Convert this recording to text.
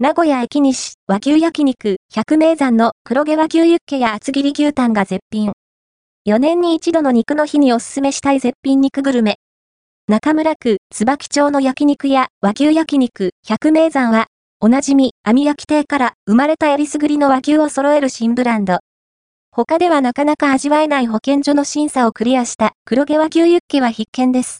名古屋駅西和牛焼肉百名山の黒毛和牛ユッケや厚切り牛タンが絶品。4年に一度の肉の日におすすめしたい絶品肉グルメ。中村区椿町の焼肉や和牛焼肉百名山は、おなじみ網焼き亭から生まれたえりすぐりの和牛を揃える新ブランド。他ではなかなか味わえない保健所の審査をクリアした黒毛和牛ユッケは必見です。